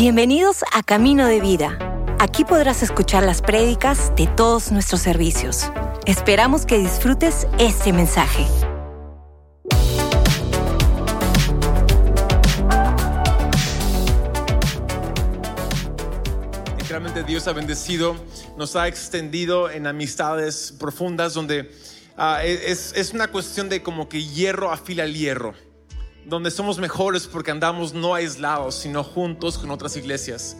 Bienvenidos a Camino de Vida. Aquí podrás escuchar las prédicas de todos nuestros servicios. Esperamos que disfrutes este mensaje. Literalmente Dios ha bendecido, nos ha extendido en amistades profundas donde ah, es, es una cuestión de como que hierro afila el hierro, donde somos mejores porque andamos no aislados, sino juntos con otras iglesias.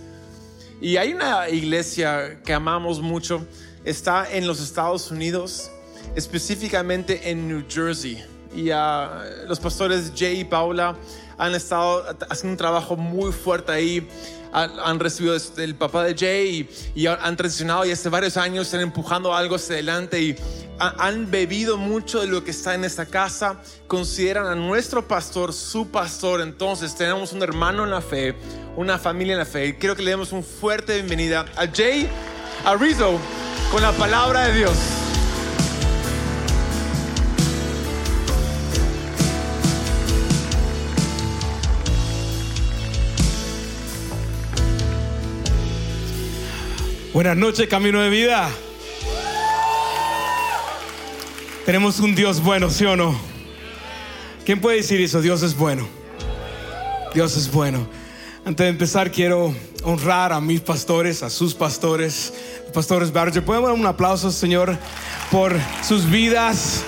Y hay una iglesia que amamos mucho, está en los Estados Unidos, específicamente en New Jersey. Y ah, los pastores Jay y Paula han estado haciendo un trabajo muy fuerte ahí. Han, recibido este, el papá de Jay y, y han transicionado y hace varios años están empujando algo hacia adelante y ha- han bebido mucho de lo que está en esta casa. Consideran a nuestro pastor su pastor. Entonces tenemos un hermano en la fe, una familia en la fe. Y quiero que le demos un fuerte bienvenida a Jay Arizo con la palabra de Dios. Buenas noches, Camino de Vida. Tenemos un Dios bueno, ¿sí o no? ¿Quién puede decir eso? Dios es bueno. Dios es bueno. Antes de empezar, quiero honrar a mis pastores, a sus pastores, pastores Barger. ¿Pueden dar un aplauso, Señor, por sus vidas?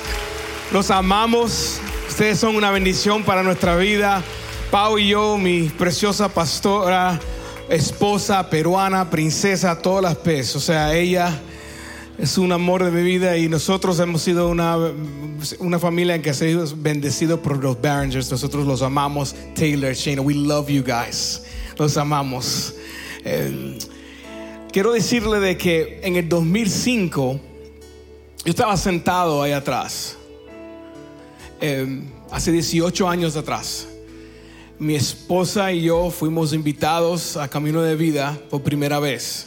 Los amamos. Ustedes son una bendición para nuestra vida. Pau y yo, mi preciosa pastora, esposa peruana, princesa, todas las pes. O sea, ella es un amor de mi vida y nosotros hemos sido una, una familia en que ha sido bendecido por los Barringers. Nosotros los amamos. Taylor, Shane, we love you guys. Los amamos. Eh, quiero decirle de que en el 2005 yo estaba sentado ahí atrás. Eh, hace 18 años atrás. Mi esposa y yo fuimos invitados a Camino de Vida por primera vez.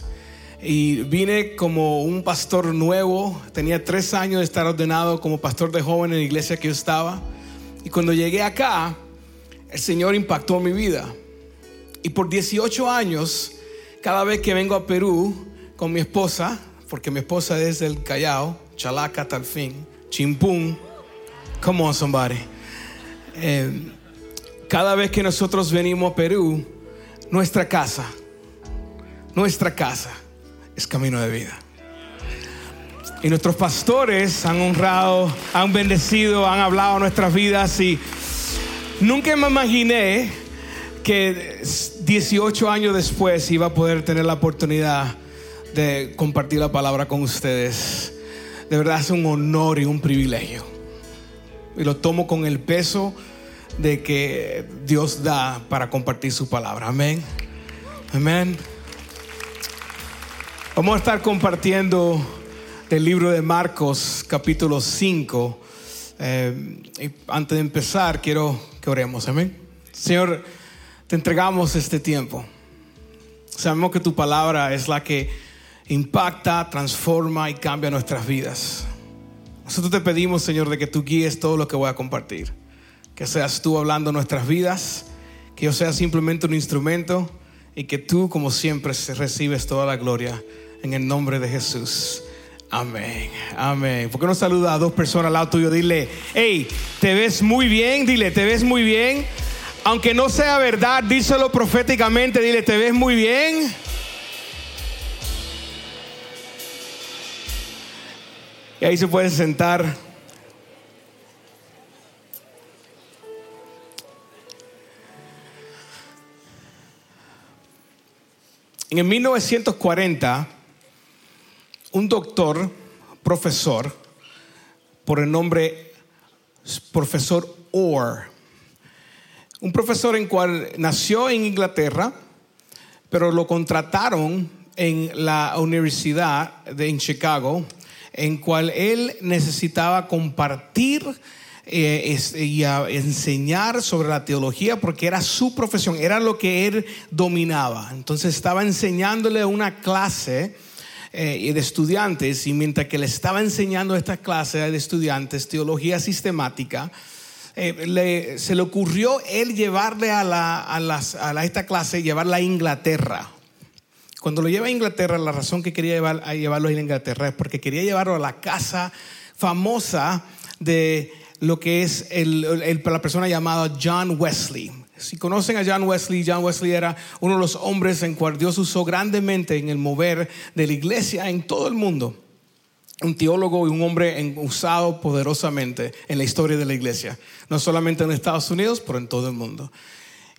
Y vine como un pastor nuevo. Tenía tres años de estar ordenado como pastor de joven en la iglesia que yo estaba. Y cuando llegué acá, el Señor impactó mi vida. Y por 18 años, cada vez que vengo a Perú con mi esposa, porque mi esposa es del Callao, Chalaca, Talfín, Chimpún, come on somebody. Eh, cada vez que nosotros venimos a Perú, nuestra casa, nuestra casa es camino de vida. Y nuestros pastores han honrado, han bendecido, han hablado nuestras vidas y nunca me imaginé que 18 años después iba a poder tener la oportunidad de compartir la palabra con ustedes. De verdad es un honor y un privilegio. Y lo tomo con el peso de que Dios da para compartir su palabra. Amén. Amén. Vamos a estar compartiendo del libro de Marcos, capítulo 5. Eh, y antes de empezar, quiero que oremos. Amén. Señor, te entregamos este tiempo. Sabemos que tu palabra es la que impacta, transforma y cambia nuestras vidas. Nosotros te pedimos, Señor, de que tú guíes todo lo que voy a compartir. Que seas tú hablando nuestras vidas, que yo sea simplemente un instrumento y que tú, como siempre, recibes toda la gloria en el nombre de Jesús. Amén, amén. ¿Por qué no saluda a dos personas al lado tuyo? Dile, hey, te ves muy bien, dile, te ves muy bien. Aunque no sea verdad, díselo proféticamente, dile, te ves muy bien. Y ahí se pueden sentar. En el 1940, un doctor, profesor, por el nombre profesor Orr, un profesor en cual nació en Inglaterra, pero lo contrataron en la universidad de en Chicago, en cual él necesitaba compartir eh, y a enseñar sobre la teología porque era su profesión, era lo que él dominaba. Entonces estaba enseñándole una clase eh, de estudiantes y mientras que le estaba enseñando esta clase de estudiantes teología sistemática, eh, se le ocurrió él llevarle a, la, a, las, a esta clase, llevarla a Inglaterra. Cuando lo lleva a Inglaterra, la razón que quería llevar, a llevarlo a Inglaterra es porque quería llevarlo a la casa famosa de lo que es la persona llamada John Wesley. Si conocen a John Wesley, John Wesley era uno de los hombres en cual Dios usó grandemente en el mover de la iglesia en todo el mundo. Un teólogo y un hombre usado poderosamente en la historia de la iglesia, no solamente en Estados Unidos, pero en todo el mundo.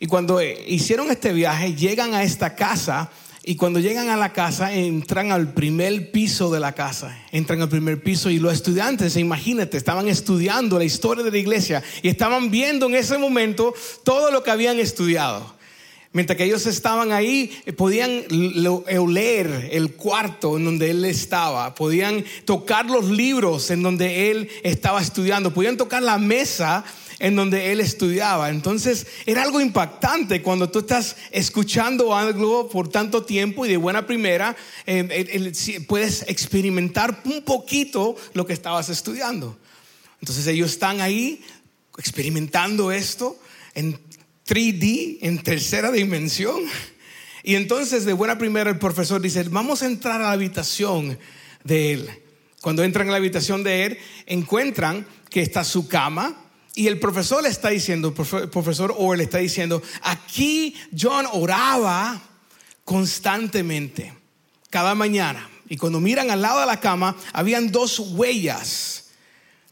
Y cuando hicieron este viaje, llegan a esta casa y cuando llegan a la casa, entran al primer piso de la casa. Entran al primer piso y los estudiantes, imagínate, estaban estudiando la historia de la iglesia y estaban viendo en ese momento todo lo que habían estudiado. Mientras que ellos estaban ahí, podían oler el cuarto en donde él estaba, podían tocar los libros en donde él estaba estudiando, podían tocar la mesa en donde él estudiaba. Entonces era algo impactante cuando tú estás escuchando algo por tanto tiempo y de buena primera eh, puedes experimentar un poquito lo que estabas estudiando. Entonces ellos están ahí experimentando esto en 3D, en tercera dimensión. Y entonces de buena primera el profesor dice, vamos a entrar a la habitación de él. Cuando entran a la habitación de él, encuentran que está su cama, y el profesor le está diciendo, profesor Orr le está diciendo, aquí John oraba constantemente, cada mañana. Y cuando miran al lado de la cama, habían dos huellas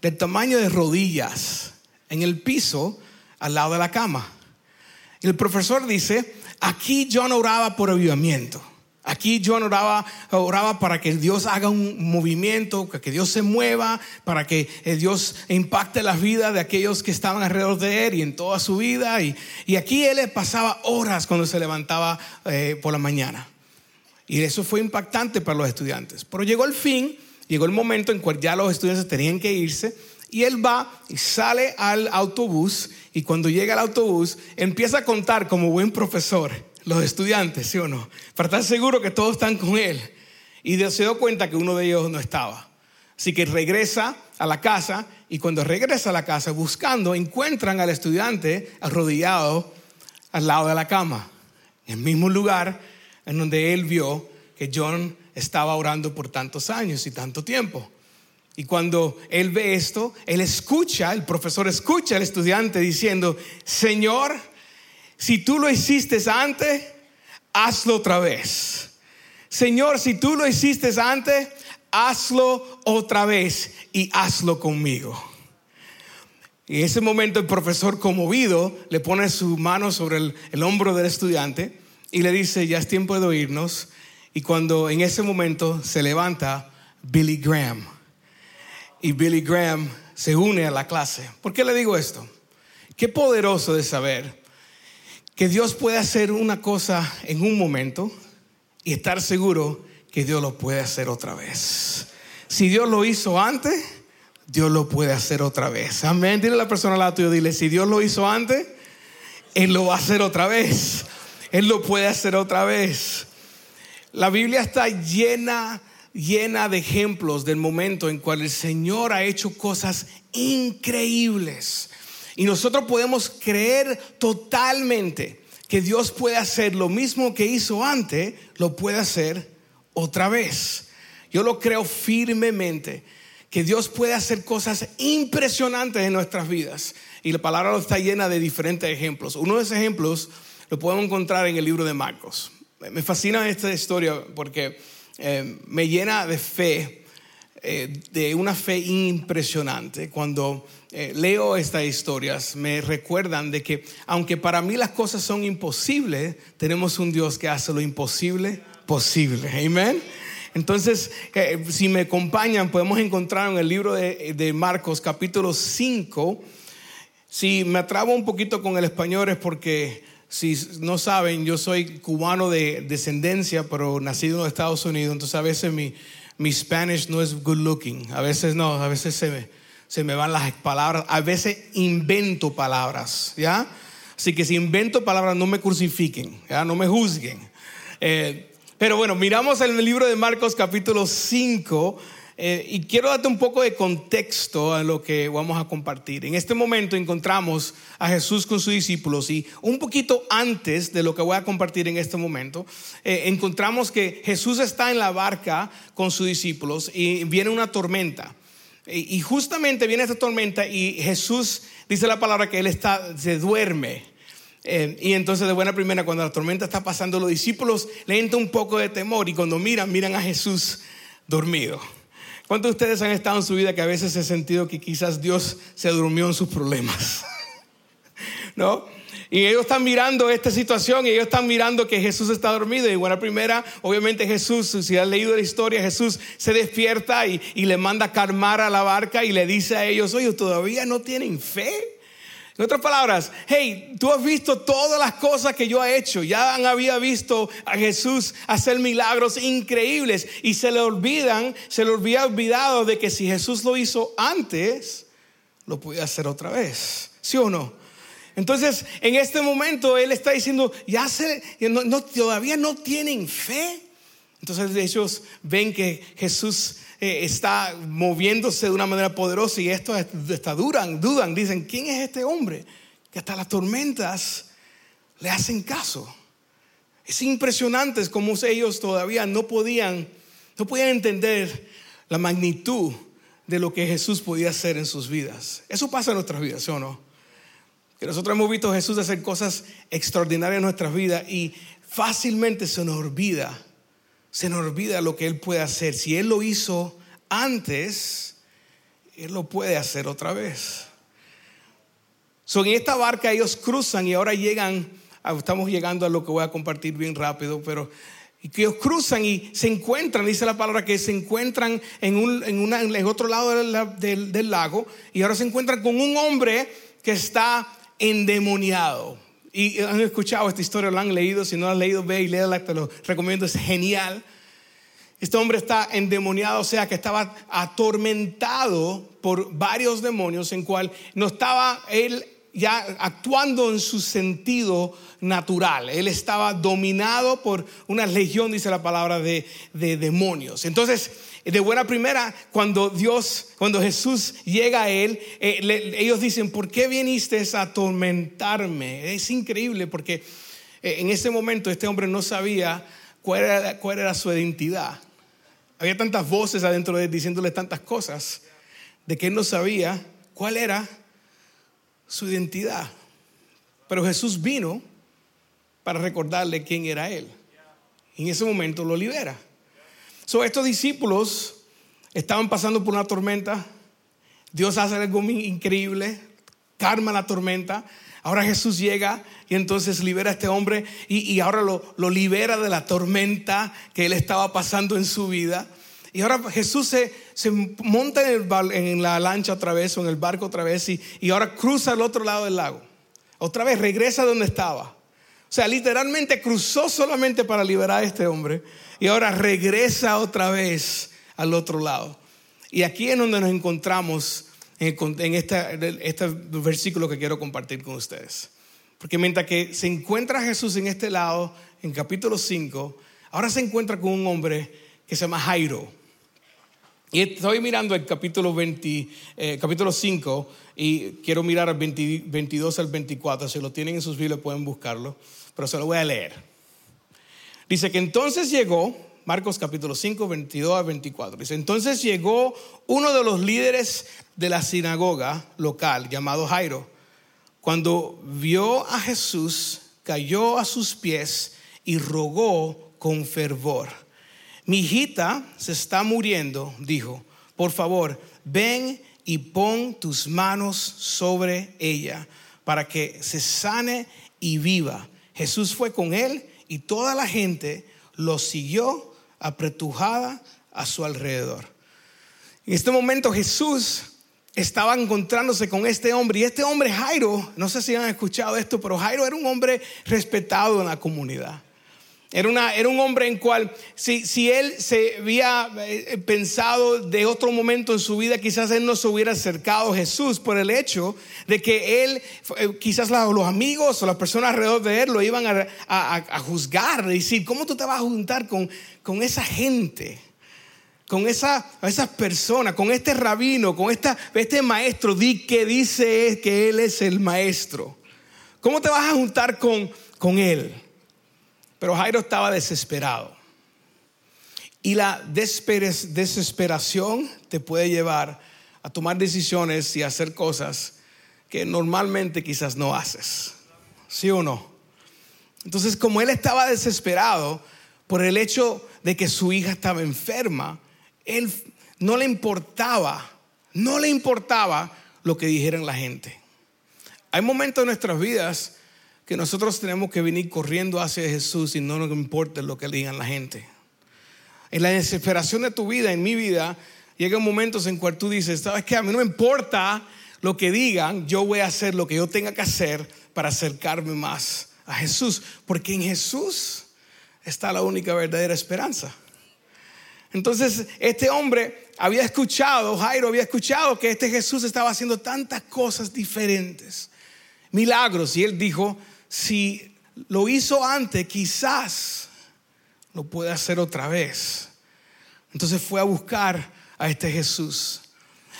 del tamaño de rodillas en el piso al lado de la cama. Y el profesor dice, aquí John oraba por avivamiento. Aquí John oraba, oraba para que Dios haga un movimiento, que Dios se mueva, para que eh, Dios impacte la vida de aquellos que estaban alrededor de él y en toda su vida. Y, aquí él pasaba horas cuando se levantaba eh, por la mañana. Y eso fue impactante para los estudiantes. Pero llegó el fin, llegó el momento en cual ya los estudiantes tenían que irse. Y él va y sale al autobús. Y cuando llega al autobús, empieza a contar como buen profesor los estudiantes, ¿sí o no? Para estar seguro que todos están con él. Y se dio cuenta que uno de ellos no estaba. Así que regresa a la casa y cuando regresa a la casa buscando, encuentran al estudiante arrodillado al lado de la cama, en el mismo lugar en donde él vio que John estaba orando por tantos años y tanto tiempo. Y cuando él ve esto, él escucha, el profesor escucha al estudiante diciendo, Señor, si tú lo hiciste antes, hazlo otra vez. Señor, si tú lo hiciste antes, hazlo otra vez y hazlo conmigo. Y en ese momento el profesor conmovido le pone su mano sobre el, el, hombro del estudiante y le dice, ya es tiempo de oírnos. Y cuando en ese momento se levanta Billy Graham. Y Billy Graham se une a la clase. ¿Por qué le digo esto? Qué poderoso de saber que Dios puede hacer una cosa en un momento y estar seguro que Dios lo puede hacer otra vez. Si Dios lo hizo antes, Dios lo puede hacer otra vez. Amén. Dile a la persona al lado tuyo, dile, si Dios lo hizo antes, Él lo va a hacer otra vez. Él lo puede hacer otra vez. La Biblia está llena, llena de ejemplos del momento en cual el Señor ha hecho cosas increíbles. Y nosotros podemos creer totalmente que Dios puede hacer lo mismo que hizo antes, lo puede hacer otra vez. Yo lo creo firmemente, que Dios puede hacer cosas impresionantes en nuestras vidas. Y la palabra está llena de diferentes ejemplos. Uno de esos ejemplos lo podemos encontrar en el libro de Marcos. Me fascina esta historia porque eh, me llena de fe, eh, de una fe impresionante. Cuando eh, leo estas historias, me recuerdan de que aunque para mí las cosas son imposibles, tenemos un Dios que hace lo imposible posible. Amén. Entonces, eh, si me acompañan, podemos encontrar en el libro de, Marcos capítulo 5. Si me atrabo un poquito con el español es porque, si no saben, yo soy cubano de descendencia, pero nacido en los Estados Unidos, entonces a veces mi, mi Spanish no es good looking, a veces no, a veces se me se me van las palabras. A veces invento palabras, ¿ya? Así que si invento palabras, no me crucifiquen, ¿ya? No me juzguen. Eh, pero bueno, miramos el libro de Marcos capítulo 5 Eh, y quiero darte un poco de contexto a lo que vamos a compartir. En este momento encontramos a Jesús con sus discípulos y un poquito antes de lo que voy a compartir en este momento, eh, encontramos que Jesús está en la barca con sus discípulos y viene una tormenta. Y justamente viene esta tormenta y Jesús dice la palabra que él está, se duerme. Eh, y entonces de buena primera, cuando la tormenta está pasando, los discípulos le entra un poco de temor y cuando miran, miran a Jesús dormido. ¿Cuántos de ustedes han estado en su vida que a veces he sentido que quizás Dios se durmió en sus problemas? ¿No? Y ellos están mirando esta situación y ellos están mirando que Jesús está dormido. Y buena primera, obviamente Jesús, si has leído la historia, Jesús se despierta y, y le manda a calmar a la barca y le dice a ellos, oye, ¿todavía no tienen fe? En otras palabras, hey, tú has visto todas las cosas que yo he hecho. Ya había visto a Jesús hacer milagros increíbles y se le olvidan, se le había olvidado de que si Jesús lo hizo antes, lo podía hacer otra vez. ¿Sí o no? Entonces, en este momento él está diciendo, ya se, todavía no tienen fe. Entonces ellos ven que Jesús eh, está moviéndose de una manera poderosa y esto está dudan, dudan, dicen, ¿quién es este hombre? Que hasta las tormentas le hacen caso. Es impresionante como ellos todavía no podían, no podían entender la magnitud de lo que Jesús podía hacer en sus vidas. Eso pasa en nuestras vidas, ¿sí o no? Que nosotros hemos visto a Jesús hacer cosas extraordinarias en nuestras vidas y fácilmente se nos olvida se nos olvida lo que Él puede hacer. Si Él lo hizo antes, Él lo puede hacer otra vez. So, en esta barca ellos cruzan y ahora llegan, estamos llegando a lo que voy a compartir bien rápido, pero que ellos cruzan y se encuentran, dice la palabra, que se encuentran en, un, en, en otro lado del, lago y ahora se encuentran con un hombre que está endemoniado. Y han escuchado esta historia, lo han leído. Si no lo han leído, ve y léela, te lo recomiendo, es genial. Este hombre está endemoniado, o sea que estaba atormentado por varios demonios, en cual no estaba él ya actuando en su sentido natural. Él estaba dominado por una legión, dice la palabra, de, de demonios. Entonces, de buena primera, cuando Dios, cuando Jesús llega a él, eh, ellos dicen, ¿por qué viniste a atormentarme? Es increíble porque eh, en ese momento este hombre no sabía cuál era, cuál era su identidad. Había tantas voces adentro de él diciéndole tantas cosas de que él no sabía cuál era su identidad. Pero Jesús vino para recordarle quién era él. Y en ese momento lo libera. So, estos discípulos estaban pasando por una tormenta. Dios hace algo increíble, calma la tormenta. Ahora Jesús llega y entonces libera a este hombre y, ahora lo, libera de la tormenta que él estaba pasando en su vida. Y ahora Jesús se, monta en, la lancha otra vez o en el barco otra vez y, y ahora cruza al otro lado del lago. Otra vez regresa donde estaba. O sea, literalmente cruzó solamente para liberar a este hombre y ahora regresa otra vez al otro lado. Y aquí es donde nos encontramos en, este versículo que quiero compartir con ustedes. Porque mientras que se encuentra Jesús en este lado, en capítulo 5, ahora se encuentra con un hombre que se llama Jairo. Y estoy mirando el capítulo, 20, eh, capítulo 5 y quiero mirar al 22 al 24. Si lo tienen en sus Biblias pueden buscarlo, pero se lo voy a leer. Dice que entonces llegó, Marcos capítulo 5, 22 a 24. Dice, entonces llegó uno de los líderes de la sinagoga local llamado Jairo. Cuando vio a Jesús, cayó a sus pies y rogó con fervor. Mi hijita se está muriendo, dijo. Por favor, ven y pon tus manos sobre ella para que se sane y viva. Jesús fue con él y toda la gente lo siguió apretujada a su alrededor. En este momento Jesús estaba encontrándose con este hombre y este hombre Jairo, no sé si han escuchado esto, pero Jairo era un hombre respetado en la comunidad. Era, una, era un hombre en cual, si, si él se había eh, pensado de otro momento en su vida, quizás él no se hubiera acercado a Jesús por el hecho de que él, eh, quizás los amigos o las personas alrededor de él lo iban a, a, a juzgar, decir, ¿cómo tú te vas a juntar con, con esa gente? con esa, esas personas, con este rabino, con esta, este maestro que dice que él es el maestro? ¿Cómo te vas a juntar con, con él? Pero Jairo estaba desesperado. Y la desesperación te puede llevar a tomar decisiones y hacer cosas que normalmente quizás no haces. ¿Sí o no? Entonces, como él estaba desesperado por el hecho de que su hija estaba enferma, él no le importaba, no le importaba lo que dijeran la gente. Hay momentos en nuestras vidas que nosotros tenemos que venir corriendo hacia Jesús y no nos importa lo que digan la gente. En la desesperación de tu vida, en mi vida, llegan momentos en cual tú dices, ¿sabes qué? A mí no me importa lo que digan, yo voy a hacer lo que yo tenga que hacer para acercarme más a Jesús, porque en Jesús está la única verdadera esperanza. Entonces, este hombre había escuchado, Jairo había escuchado que este Jesús estaba haciendo tantas cosas diferentes, milagros, y él dijo, si lo hizo antes, quizás lo puede hacer otra vez. Entonces fue a buscar a este Jesús.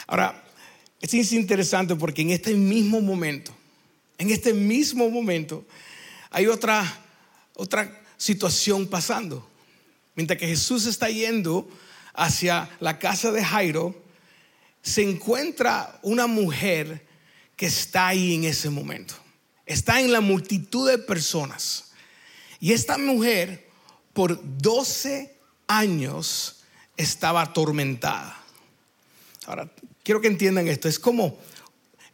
Ahora, esto es interesante porque en este mismo momento, en este mismo momento, hay otra, otra situación pasando. Mientras que Jesús está yendo hacia la casa de Jairo, se encuentra una mujer que está ahí en ese momento. Está en la multitud de personas. Y esta mujer por 12 años estaba atormentada. Ahora, quiero que entiendan esto. Es como,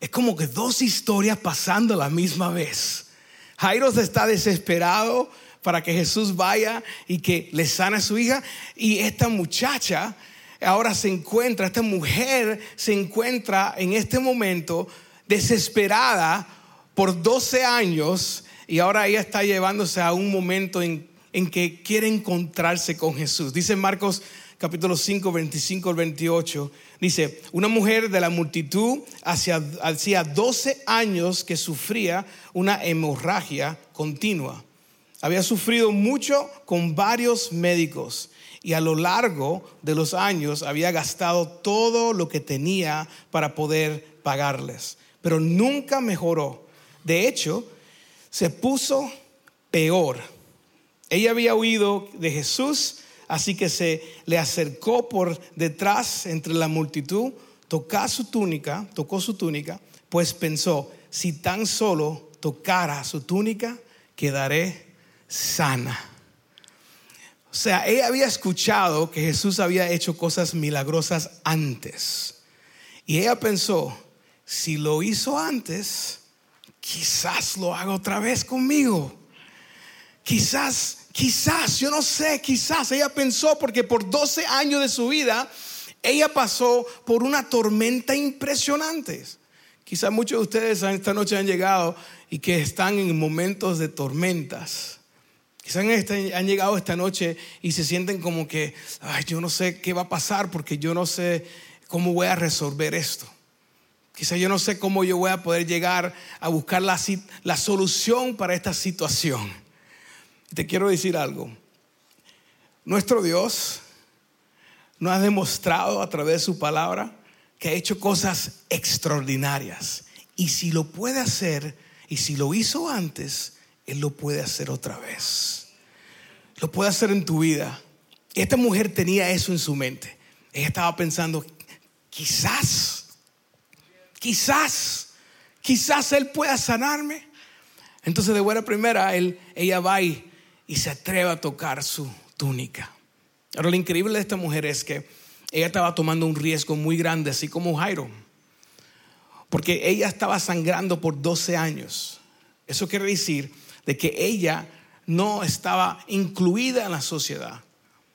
es como que dos historias pasando a la misma vez. Jairo está desesperado para que Jesús vaya y que le sana a su hija. Y esta muchacha ahora se encuentra, esta mujer se encuentra en este momento desesperada por 12 años y ahora ella está llevándose a un momento en, en que quiere encontrarse con Jesús. Dice Marcos capítulo 5, 25 al 28, dice, una mujer de la multitud hacía, hacía 12 años que sufría una hemorragia continua. Había sufrido mucho con varios médicos y a lo largo de los años había gastado todo lo que tenía para poder pagarles, pero nunca mejoró. De hecho, se puso peor. Ella había oído de Jesús Así que se le acercó por detrás entre la multitud, tocó su túnica, tocó su túnica, pues pensó, si tan solo tocara su túnica, quedaré sana. O sea, ella había escuchado que Jesús había hecho cosas milagrosas antes. Y ella pensó, si lo hizo antes, quizás lo haga otra vez conmigo. Quizás Quizás, yo no sé, quizás ella pensó porque por 12 años de su vida ella pasó por una tormenta impresionante. Quizás muchos de ustedes esta noche han llegado y que están en momentos de tormentas. Quizás han llegado esta noche y se sienten como que, ay, yo no sé qué va a pasar porque yo no sé cómo voy a resolver esto. Quizás yo no sé cómo yo voy a poder llegar a buscar la, la solución para esta situación. Te quiero decir algo. Nuestro Dios nos ha demostrado a través de su palabra que ha hecho cosas extraordinarias. Y si lo puede hacer, y si lo hizo antes, Él lo puede hacer otra vez. Lo puede hacer en tu vida. Esta mujer tenía eso en su mente. Ella estaba pensando, quizás, quizás, quizás Él pueda sanarme. Entonces de buena primera, él, ella va y se atreve a tocar su túnica. Ahora lo increíble de esta mujer es que ella estaba tomando un riesgo muy grande, así como Jairo, porque ella estaba sangrando por 12 años. Eso quiere decir de que ella no estaba incluida en la sociedad.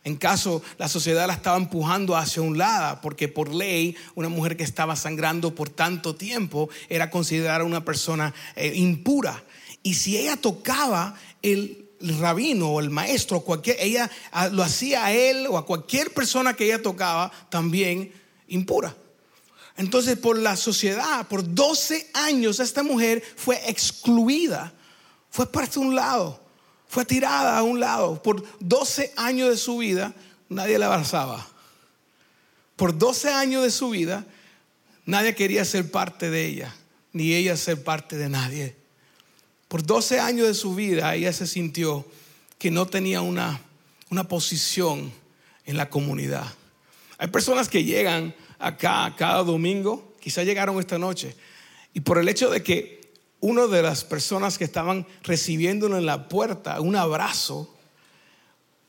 En caso la sociedad la estaba empujando hacia un lado, porque por ley una mujer que estaba sangrando por tanto tiempo era considerada una persona eh, impura. Y si ella tocaba el rabino o el maestro, cualquier, ella lo hacía a él o a cualquier persona que ella tocaba también impura. Entonces, por la sociedad, por 12 años, esta mujer fue excluida, fue puesta a un lado, fue tirada a un lado. Por 12 años de su vida, nadie la abrazaba, Por 12 años de su vida, nadie quería ser parte de ella, ni ella ser parte de nadie. Por 12 años de su vida, ella se sintió que no tenía una, una posición en la comunidad. Hay personas que llegan acá cada domingo, quizá llegaron esta noche, y por el hecho de que una de las personas que estaban recibiéndolo en la puerta, un abrazo,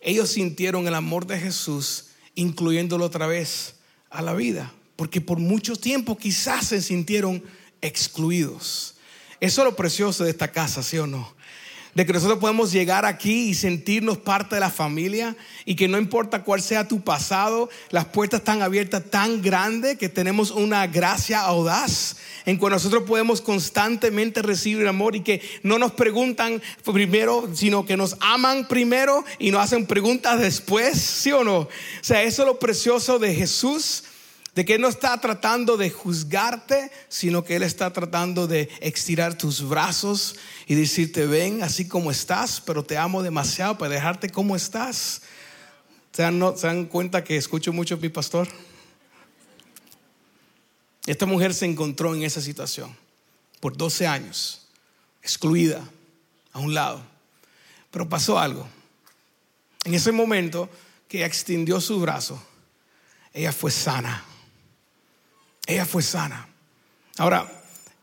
ellos sintieron el amor de Jesús, incluyéndolo otra vez a la vida, porque por mucho tiempo quizás se sintieron excluidos. Eso es lo precioso de esta casa, ¿sí o no? De que nosotros podemos llegar aquí y sentirnos parte de la familia y que no importa cuál sea tu pasado, las puertas están abiertas tan grandes que tenemos una gracia audaz en que nosotros podemos constantemente recibir amor y que no nos preguntan primero, sino que nos aman primero y nos hacen preguntas después, ¿sí o no? O sea, eso es lo precioso de Jesús de que Él no está tratando de juzgarte, sino que Él está tratando de estirar tus brazos y decirte, ven así como estás, pero te amo demasiado para dejarte como estás. ¿Se dan, no, ¿Se dan cuenta que escucho mucho a mi pastor? Esta mujer se encontró en esa situación por 12 años, excluida a un lado. Pero pasó algo. En ese momento que extendió su brazo, ella fue sana ella fue sana. Ahora,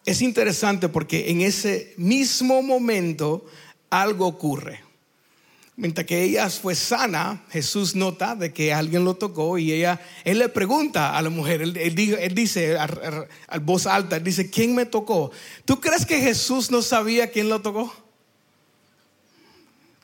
es interesante porque en ese mismo momento algo ocurre. Mientras que ella fue sana, Jesús nota de que alguien lo tocó y ella, él le pregunta a la mujer, él, dice al voz alta, dice, ¿quién me tocó? ¿Tú crees que Jesús no sabía quién lo tocó?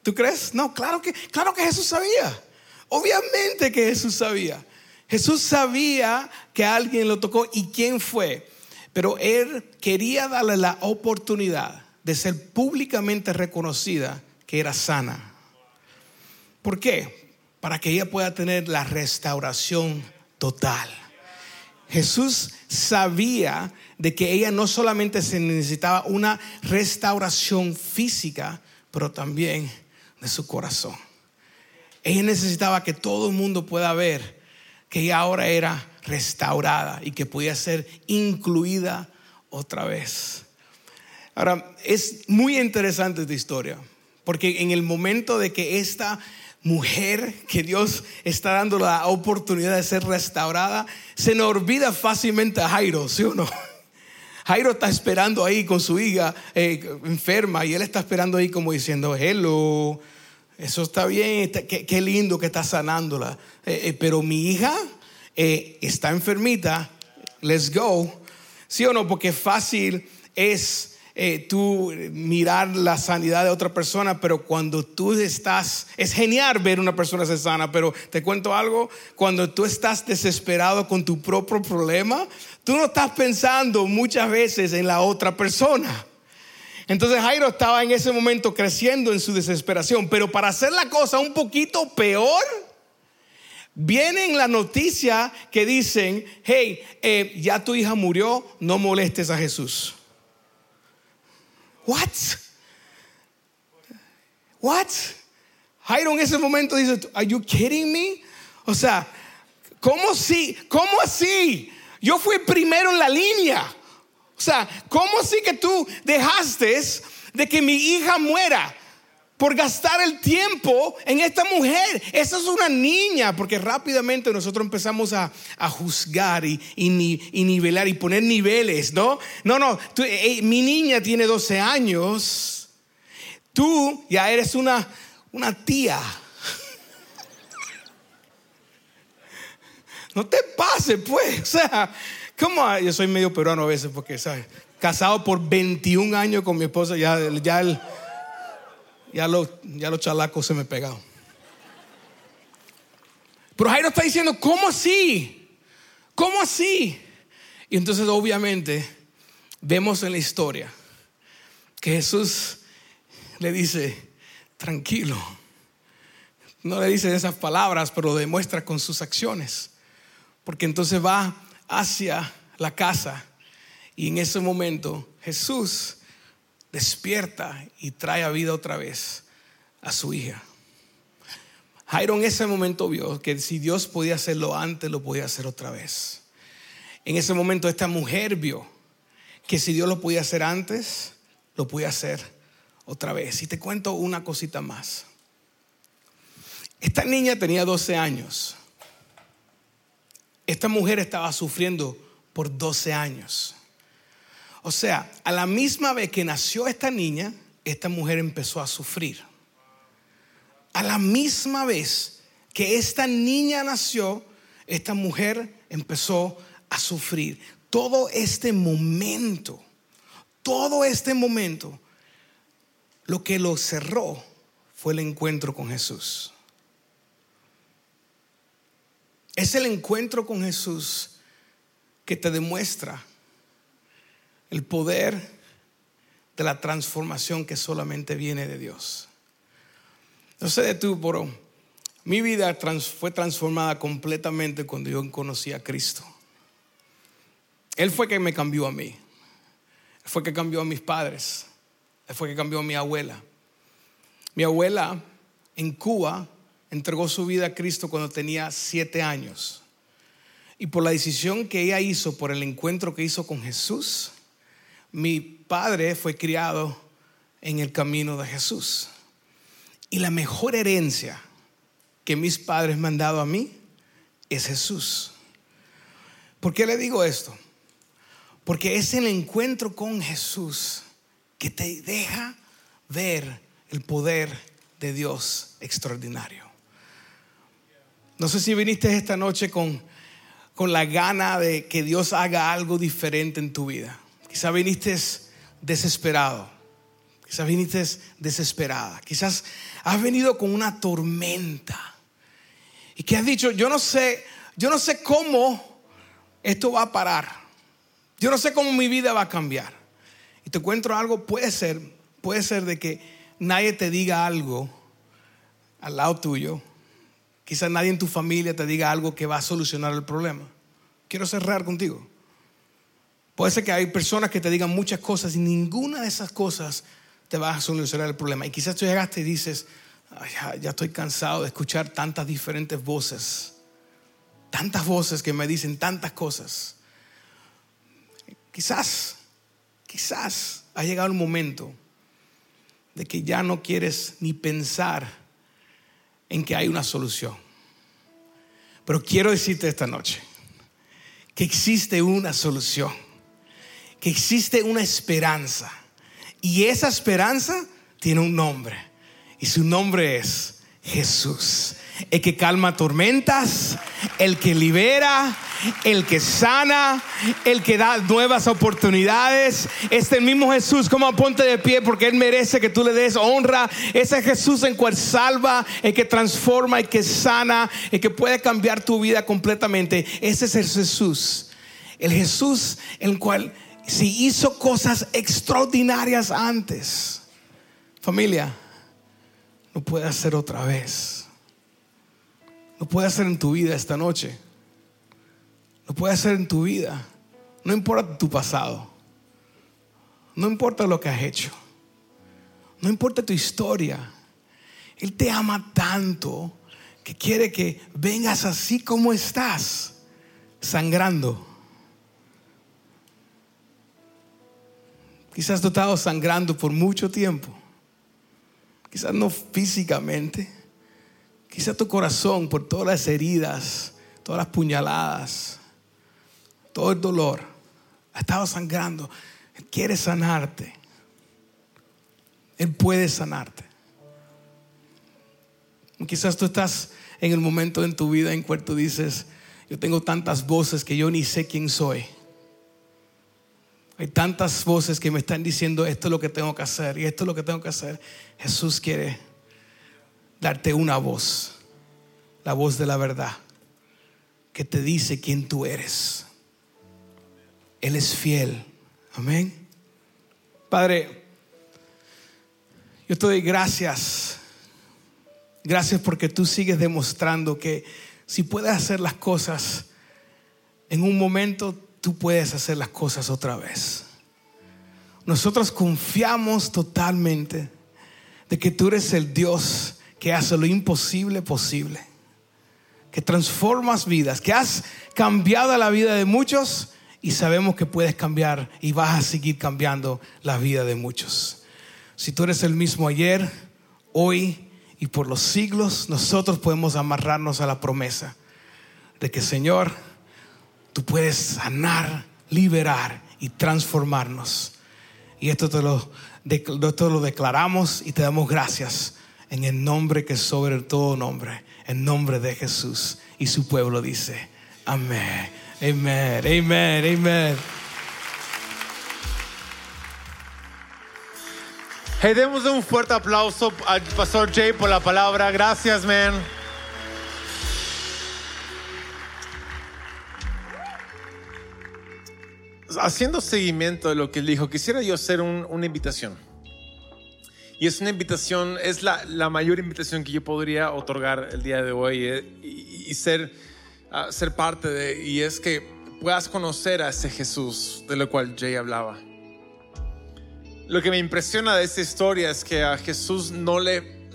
¿Tú crees? No, claro que, claro que Jesús sabía. Obviamente que Jesús sabía. Jesús sabía que alguien lo tocó y quién fue, pero él quería darle la oportunidad de ser públicamente reconocida que era sana. ¿Por qué? Para que ella pueda tener la restauración total. Jesús sabía de que ella no solamente se necesitaba una restauración física, pero también de su corazón. Ella necesitaba que todo el mundo pueda ver que ella ahora era restaurada y que podía ser incluida otra vez. Ahora, es muy interesante esta historia, porque en el momento de que esta mujer que Dios está dando la oportunidad de ser restaurada, se nos olvida fácilmente a Jairo, ¿sí o no? Jairo está esperando ahí con su hija eh, enferma y él está esperando ahí como diciendo, hello, eso está bien, qué, lindo que está sanándola. Eh, eh, pero mi hija eh, está enfermita, let's go. ¿Sí o no? Porque fácil es tú mirar la sanidad de otra persona, pero cuando tú estás, es genial ver una persona ser sana, pero te cuento algo, cuando tú estás desesperado con tu propio problema, tú no estás pensando muchas veces en la otra persona. Entonces Jairo estaba en ese momento creciendo en su desesperación, pero para hacer la cosa un poquito peor, viene la noticia que dicen, hey, eh, ya tu hija murió, no molestes a Jesús. What? What? Jairo en ese momento dice, are you kidding me? O sea, ¿cómo así? ¿Cómo así? Yo fui primero en la línea. O sea, ¿cómo así que tú dejaste de que mi hija muera? por gastar el tiempo en esta mujer. Esa es una niña, porque rápidamente nosotros empezamos a, juzgar y, nivelar y poner niveles, ¿no? No, no, eh, mi niña tiene 12 años, tú ya eres una, una tía. No te pase, pues, o sea, ¿Cómo? Yo soy medio peruano a veces porque, ¿sabes? Casado por 21 años con mi esposa, ya, ya, ya, ya los chalacos se me pegaron. Pero Jairo está diciendo, ¿cómo así? ¿Cómo así? Y entonces obviamente vemos en la historia que Jesús le dice, tranquilo. No le dice esas palabras, pero lo demuestra con sus acciones. Porque entonces va hacia la casa y en ese momento Jesús despierta y trae a vida otra vez a su hija. Jairo en ese momento vio que si Dios podía hacerlo antes, lo podía hacer otra vez. En ese momento esta mujer vio que si Dios lo podía hacer antes, lo podía hacer otra vez. Y te cuento una cosita más. Esta niña tenía 12 años. Esta mujer estaba sufriendo por 12 años. O sea, a la misma vez que nació esta niña, esta mujer empezó a sufrir a la misma vez que esta niña nació, esta mujer empezó a sufrir. Todo este momento, todo este momento, lo que lo cerró fue el encuentro con Jesús. Es el encuentro con Jesús que te demuestra el poder de la transformación que solamente viene de Dios. No sé de tú, pero mi vida fue transformada completamente cuando yo conocí a Cristo. Él fue que me cambió a mí. Él fue que cambió a mis padres. Él fue que cambió a mi abuela. Mi abuela en Cuba entregó su vida a Cristo cuando tenía siete años. Y por la decisión que ella hizo, por el encuentro que hizo con Jesús, mi padre fue criado en el camino de Jesús. Y la mejor herencia que mis padres han dado a mí es Jesús. ¿Por qué le digo esto? Porque es el encuentro con Jesús que te deja ver el poder de Dios extraordinario. No sé si viniste esta noche con, con la gana de que Dios haga algo diferente en tu vida. Quizá viniste desesperado. Quizás viniste desesperada. Quizás has venido con una tormenta. Y que has dicho, yo no sé, yo no sé cómo esto va a parar. Yo no sé cómo mi vida va a cambiar. Y te encuentro algo, puede ser, puede ser de que nadie te diga algo al lado tuyo. Quizás nadie en tu familia te diga algo que va a solucionar el problema. Quiero cerrar contigo. Puede ser que hay personas que te digan muchas cosas y ninguna de esas cosas te vas a solucionar el problema. Y quizás tú llegaste y dices, ya, estoy cansado de escuchar tantas diferentes voces, tantas voces que me dicen tantas cosas. Quizás, quizás ha llegado un momento de que ya no quieres ni pensar en que hay una solución. Pero quiero decirte esta noche que existe una solución, que existe una esperanza y esa esperanza tiene un nombre. Y su nombre es Jesús. El que calma tormentas, el que libera, el que sana, el que da nuevas oportunidades. Este mismo Jesús, como ponte de pie porque Él merece que tú le des honra. Ese Jesús en cual salva, el que transforma, el que sana, el que puede cambiar tu vida completamente. Ese es el Jesús. El Jesús en el cual si hizo cosas extraordinarias antes, familia, lo puede hacer otra vez. Lo puede hacer en tu vida esta noche. Lo puede hacer en tu vida. No importa tu pasado. No importa lo que has hecho. No importa tu historia. Él te ama tanto que quiere que vengas así como estás, sangrando Quizás tú has estado sangrando por mucho tiempo. Quizás no físicamente. Quizás tu corazón por todas las heridas, todas las puñaladas, todo el dolor. Ha estado sangrando. Él quiere sanarte. Él puede sanarte. Quizás tú estás en el momento en tu vida en cual tú dices, yo tengo tantas voces que yo ni sé quién soy. Hay tantas voces que me están diciendo esto es lo que tengo que hacer y esto es lo que tengo que hacer. Jesús quiere darte una voz, la voz de la verdad, que te dice quién tú eres. Él es fiel. Amén. Padre, yo te doy gracias. Gracias porque tú sigues demostrando que si puedes hacer las cosas en un momento, tú puedes hacer las cosas otra vez. Nosotros confiamos totalmente de que tú eres el Dios que hace lo imposible posible, que transformas vidas, que has cambiado la vida de muchos y sabemos que puedes cambiar y vas a seguir cambiando la vida de muchos. Si tú eres el mismo ayer, hoy y por los siglos, nosotros podemos amarrarnos a la promesa de que Señor, tú puedes sanar, liberar y transformarnos. Y esto te lo, esto lo declaramos y te damos gracias en el nombre que es sobre todo nombre, en nombre de Jesús. Y su pueblo dice, amén, amén, amén, amén. Hey, demos un fuerte aplauso al Pastor Jay por la palabra. Gracias, man. Haciendo seguimiento de lo que él dijo, quisiera yo hacer una invitación. Y es una invitación, es la, la, mayor invitación que yo podría otorgar el día de hoy eh, y, ser, ser parte de, y es que puedas conocer a ese Jesús de lo cual Jay hablaba. Lo que me impresiona de esta historia es que a Jesús no le,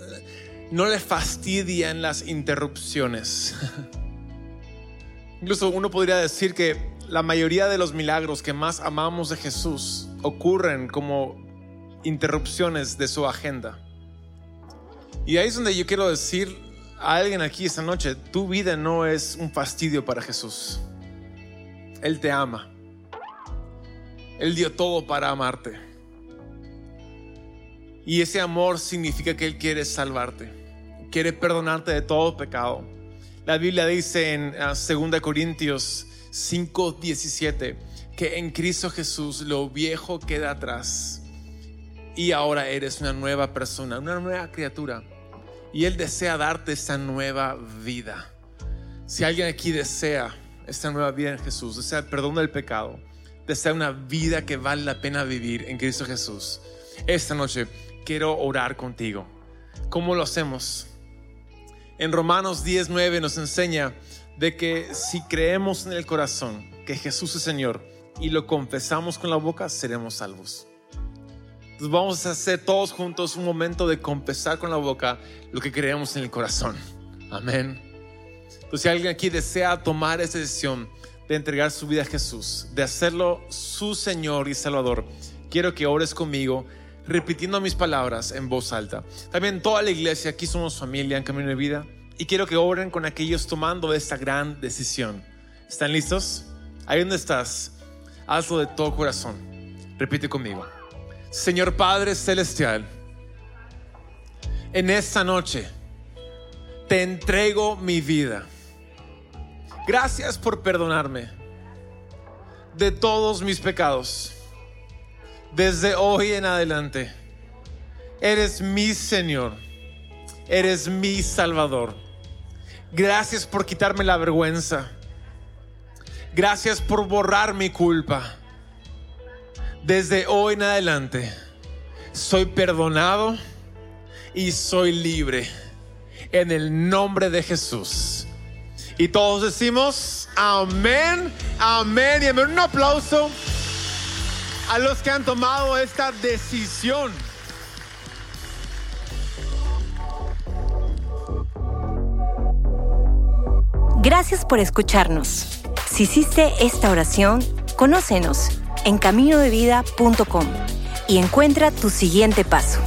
no le fastidian las interrupciones. Incluso uno podría decir que la mayoría de los milagros que más amamos de Jesús ocurren como interrupciones de su agenda. Y ahí es donde yo quiero decir a alguien aquí esta noche, tu vida no es un fastidio para Jesús. Él te ama. Él dio todo para amarte. Y ese amor significa que Él quiere salvarte, quiere perdonarte de todo pecado. La Biblia dice en 2 ah, Corintios 5:17 que en Cristo Jesús lo viejo queda atrás y ahora eres una nueva persona, una nueva criatura. Y Él desea darte esta nueva vida. Si alguien aquí desea esta nueva vida en Jesús, desea el perdón del pecado, desea una vida que vale la pena vivir en Cristo Jesús, esta noche quiero orar contigo. ¿Cómo lo hacemos? En Romanos 10:9 nos enseña de que si creemos en el corazón que Jesús es Señor y lo confesamos con la boca, seremos salvos. Entonces vamos a hacer todos juntos un momento de confesar con la boca lo que creemos en el corazón. Amén. Entonces si alguien aquí desea tomar esa decisión de entregar su vida a Jesús, de hacerlo su Señor y Salvador, quiero que ores conmigo repitiendo mis palabras en voz alta. También toda la iglesia, aquí somos familia en Camino de Vida y quiero que oren con aquellos tomando esta gran decisión. ¿Están listos? Ahí donde estás, hazlo de todo corazón. Repite conmigo. Señor Padre Celestial, en esta noche te entrego mi vida. Gracias por perdonarme de todos mis pecados desde hoy en adelante. Eres mi Señor, eres mi Salvador. Gracias por quitarme la vergüenza. Gracias por borrar mi culpa. Desde hoy en adelante soy perdonado y soy libre. En el nombre de Jesús. Y todos decimos amén, amén y amén. Un aplauso a los que han tomado esta decisión. Gracias por escucharnos. Si hiciste esta oración, conócenos en caminodevida.com y encuentra tu siguiente paso.